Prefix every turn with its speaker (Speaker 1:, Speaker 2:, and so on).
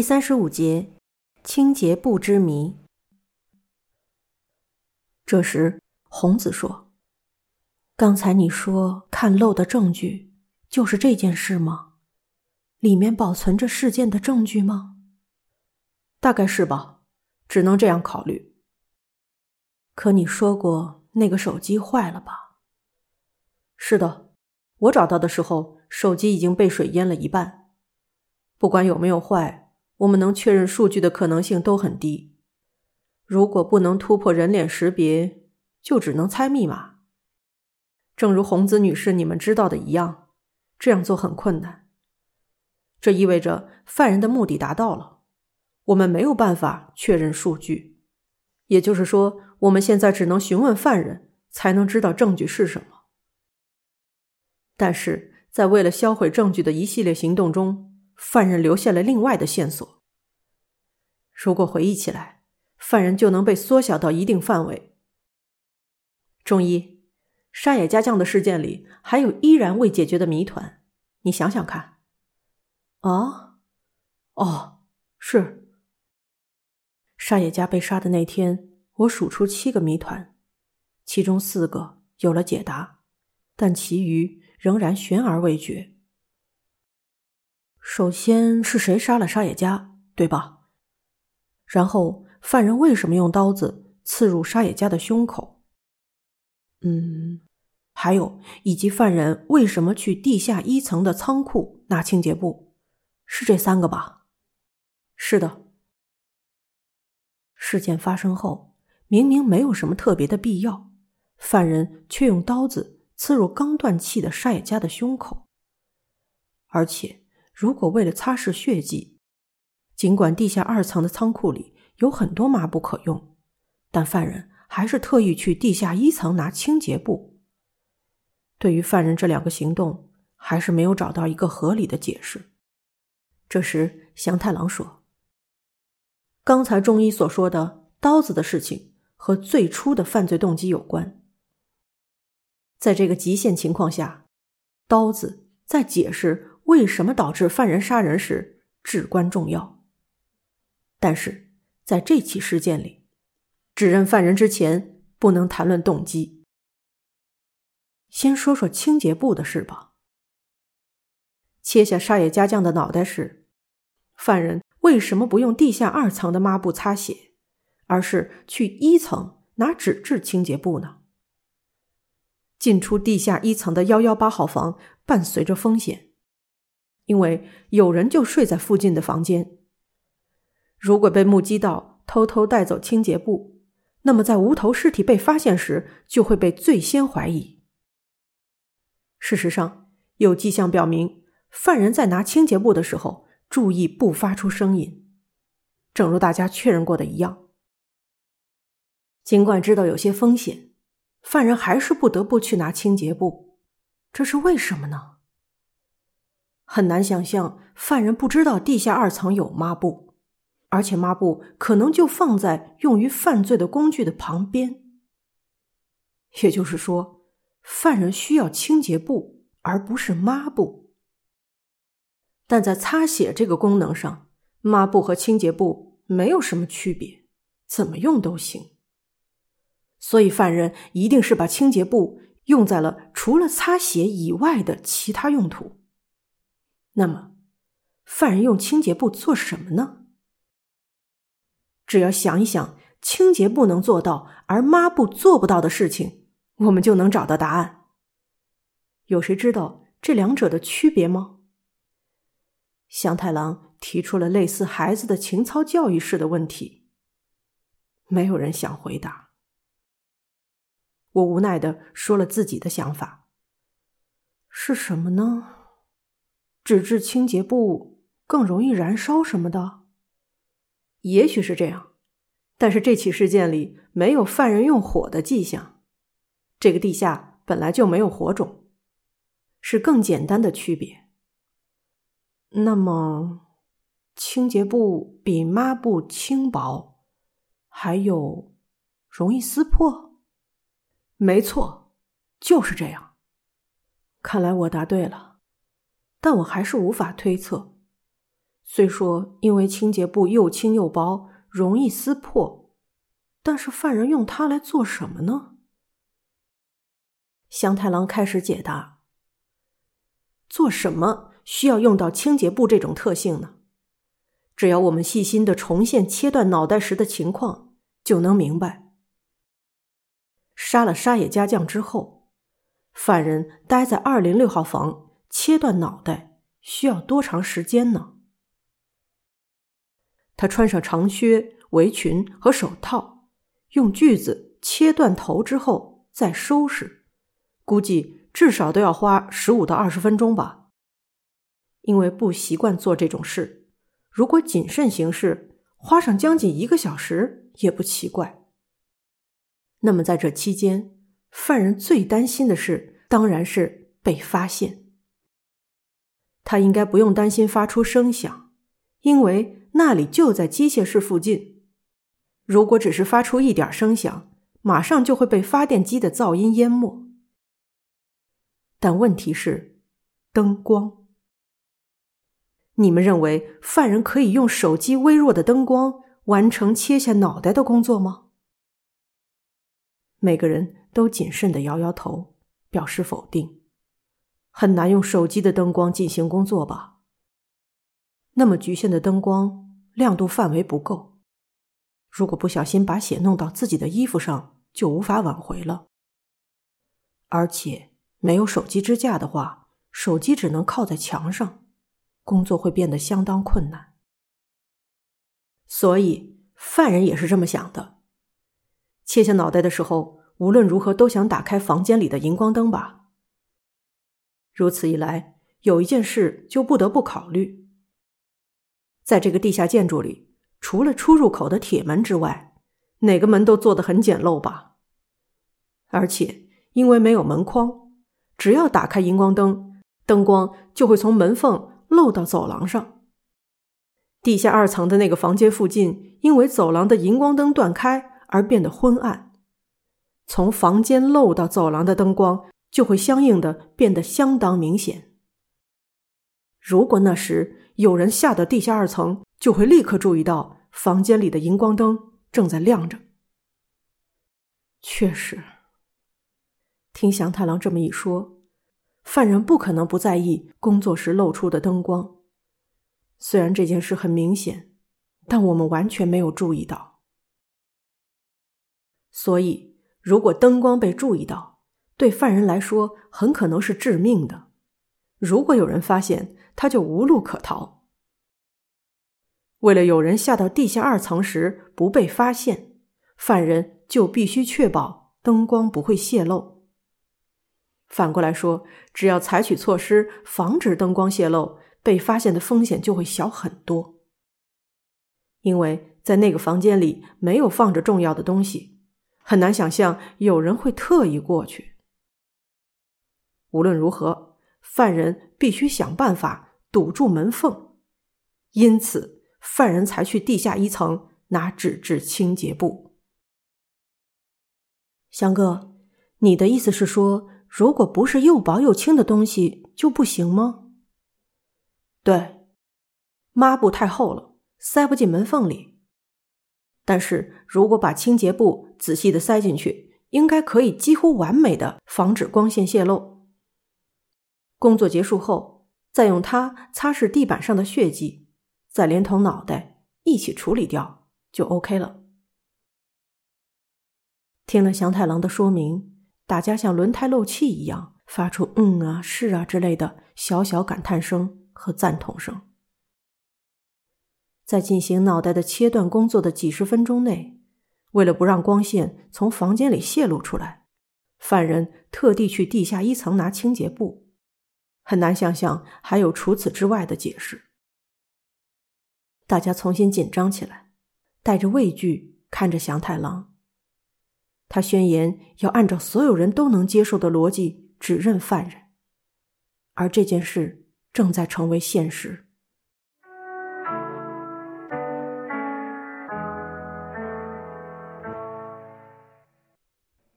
Speaker 1: 第三十五节，清洁布之谜。这时，红子说：“刚才你说看漏的证据，就是这件事吗？里面保存着事件的证据吗？
Speaker 2: 大概是吧，只能这样考虑。
Speaker 1: 可你说过那个手机坏了吧？
Speaker 2: 是的，我找到的时候，手机已经被水淹了一半。不管有没有坏。”我们能确认数据的可能性都很低。如果不能突破人脸识别，就只能猜密码。正如红子女士你们知道的一样，这样做很困难。这意味着犯人的目的达到了，我们没有办法确认数据。也就是说，我们现在只能询问犯人，才能知道证据是什么。但是在为了销毁证据的一系列行动中，犯人留下了另外的线索。如果回忆起来，犯人就能被缩小到一定范围。中医，沙野家将的事件里还有依然未解决的谜团，你想想看。
Speaker 1: 啊，
Speaker 2: 哦，是。沙野家被杀的那天，我数出七个谜团，其中四个有了解答，但其余仍然悬而未决。首先是谁杀了沙野家，对吧？然后犯人为什么用刀子刺入沙野家的胸口？嗯，还有以及犯人为什么去地下一层的仓库拿清洁布？是这三个吧？是的。事件发生后，明明没有什么特别的必要，犯人却用刀子刺入刚断气的沙野家的胸口，而且。如果为了擦拭血迹，尽管地下二层的仓库里有很多抹布可用，但犯人还是特意去地下一层拿清洁布。对于犯人这两个行动，还是没有找到一个合理的解释。这时，祥太郎说：“刚才中医所说的刀子的事情和最初的犯罪动机有关。在这个极限情况下，刀子在解释。”为什么导致犯人杀人时至关重要？但是在这起事件里，指认犯人之前不能谈论动机。先说说清洁布的事吧。切下沙野家将的脑袋时，犯人为什么不用地下二层的抹布擦血，而是去一层拿纸质清洁布呢？进出地下一层的幺幺八号房伴随着风险。因为有人就睡在附近的房间。如果被目击到偷偷带走清洁布，那么在无头尸体被发现时就会被最先怀疑。事实上，有迹象表明，犯人在拿清洁布的时候注意不发出声音，正如大家确认过的一样。尽管知道有些风险，犯人还是不得不去拿清洁布，这是为什么呢？很难想象犯人不知道地下二层有抹布，而且抹布可能就放在用于犯罪的工具的旁边。也就是说，犯人需要清洁布而不是抹布。但在擦血这个功能上，抹布和清洁布没有什么区别，怎么用都行。所以犯人一定是把清洁布用在了除了擦血以外的其他用途。那么，犯人用清洁布做什么呢？只要想一想清洁布能做到而抹布做不到的事情，我们就能找到答案。有谁知道这两者的区别吗？祥太郎提出了类似孩子的情操教育式的问题，没有人想回答。我无奈的说了自己的想法，是什么呢？纸质清洁布更容易燃烧什么的，也许是这样，但是这起事件里没有犯人用火的迹象，这个地下本来就没有火种，是更简单的区别。那么，清洁布比抹布轻薄，还有容易撕破。没错，就是这样。看来我答对了。但我还是无法推测，虽说因为清洁布又轻又薄，容易撕破，但是犯人用它来做什么呢？
Speaker 1: 香太郎开始解答：做什么需要用到清洁布这种特性呢？只要我们细心的重现切断脑袋时的情况，就能明白。杀了沙野家将之后，犯人待在二零六号房切断脑袋需要多长时间呢？他穿上长靴、围裙和手套，用锯子切断头之后再收拾，估计至少都要花十五到二十分钟吧。因为不习惯做这种事。如果谨慎行事，花上将近一个小时也不奇怪。那么在这期间，犯人最担心的事当然是被发现。他应该不用担心发出声响，因为那里就在机械室附近。如果只是发出一点声响，马上就会被发电机的噪音淹没。但问题是，灯光。你们认为犯人可以用手机微弱的灯光完成切下脑袋的工作吗？每个人都谨慎的摇摇头，表示否定。很难用手机的灯光进行工作吧？那么局限的灯光亮度范围不够，如果不小心把血弄到自己的衣服上，就无法挽回了。而且没有手机支架的话，手机只能靠在墙上。工作会变得相当困难，所以犯人也是这么想的。切下脑袋的时候，无论如何都想打开房间里的荧光灯吧。如此一来，有一件事就不得不考虑：在这个地下建筑里，除了出入口的铁门之外，哪个门都做得很简陋吧？而且因为没有门框，只要打开荧光灯，灯光就会从门缝。漏到走廊上，地下二层的那个房间附近，因为走廊的荧光灯断开而变得昏暗，从房间漏到走廊的灯光就会相应的变得相当明显。如果那时有人下到地下二层，就会立刻注意到房间里的荧光灯正在亮着。确实，听祥太郎这么一说。犯人不可能不在意工作时露出的灯光，虽然这件事很明显，但我们完全没有注意到。所以，如果灯光被注意到，对犯人来说很可能是致命的。如果有人发现，他就无路可逃。为了有人下到地下二层时不被发现，犯人就必须确保灯光不会泄露。反过来说，只要采取措施防止灯光泄漏，被发现的风险就会小很多。因为在那个房间里没有放着重要的东西，很难想象有人会特意过去。无论如何，犯人必须想办法堵住门缝，因此犯人才去地下一层拿纸质清洁布。翔哥，你的意思是说？如果不是又薄又轻的东西就不行吗？对，抹布太厚了，塞不进门缝里。但是如果把清洁布仔细的塞进去，应该可以几乎完美的防止光线泄漏。工作结束后，再用它擦拭地板上的血迹，再连同脑袋一起处理掉，就 OK 了。听了祥太郎的说明。大家像轮胎漏气一样发出“嗯啊，是啊”之类的小小感叹声和赞同声。在进行脑袋的切断工作的几十分钟内，为了不让光线从房间里泄露出来，犯人特地去地下一层拿清洁布。很难想象还有除此之外的解释。大家重新紧张起来，带着畏惧看着祥太郎。他宣言要按照所有人都能接受的逻辑指认犯人，而这件事正在成为现实。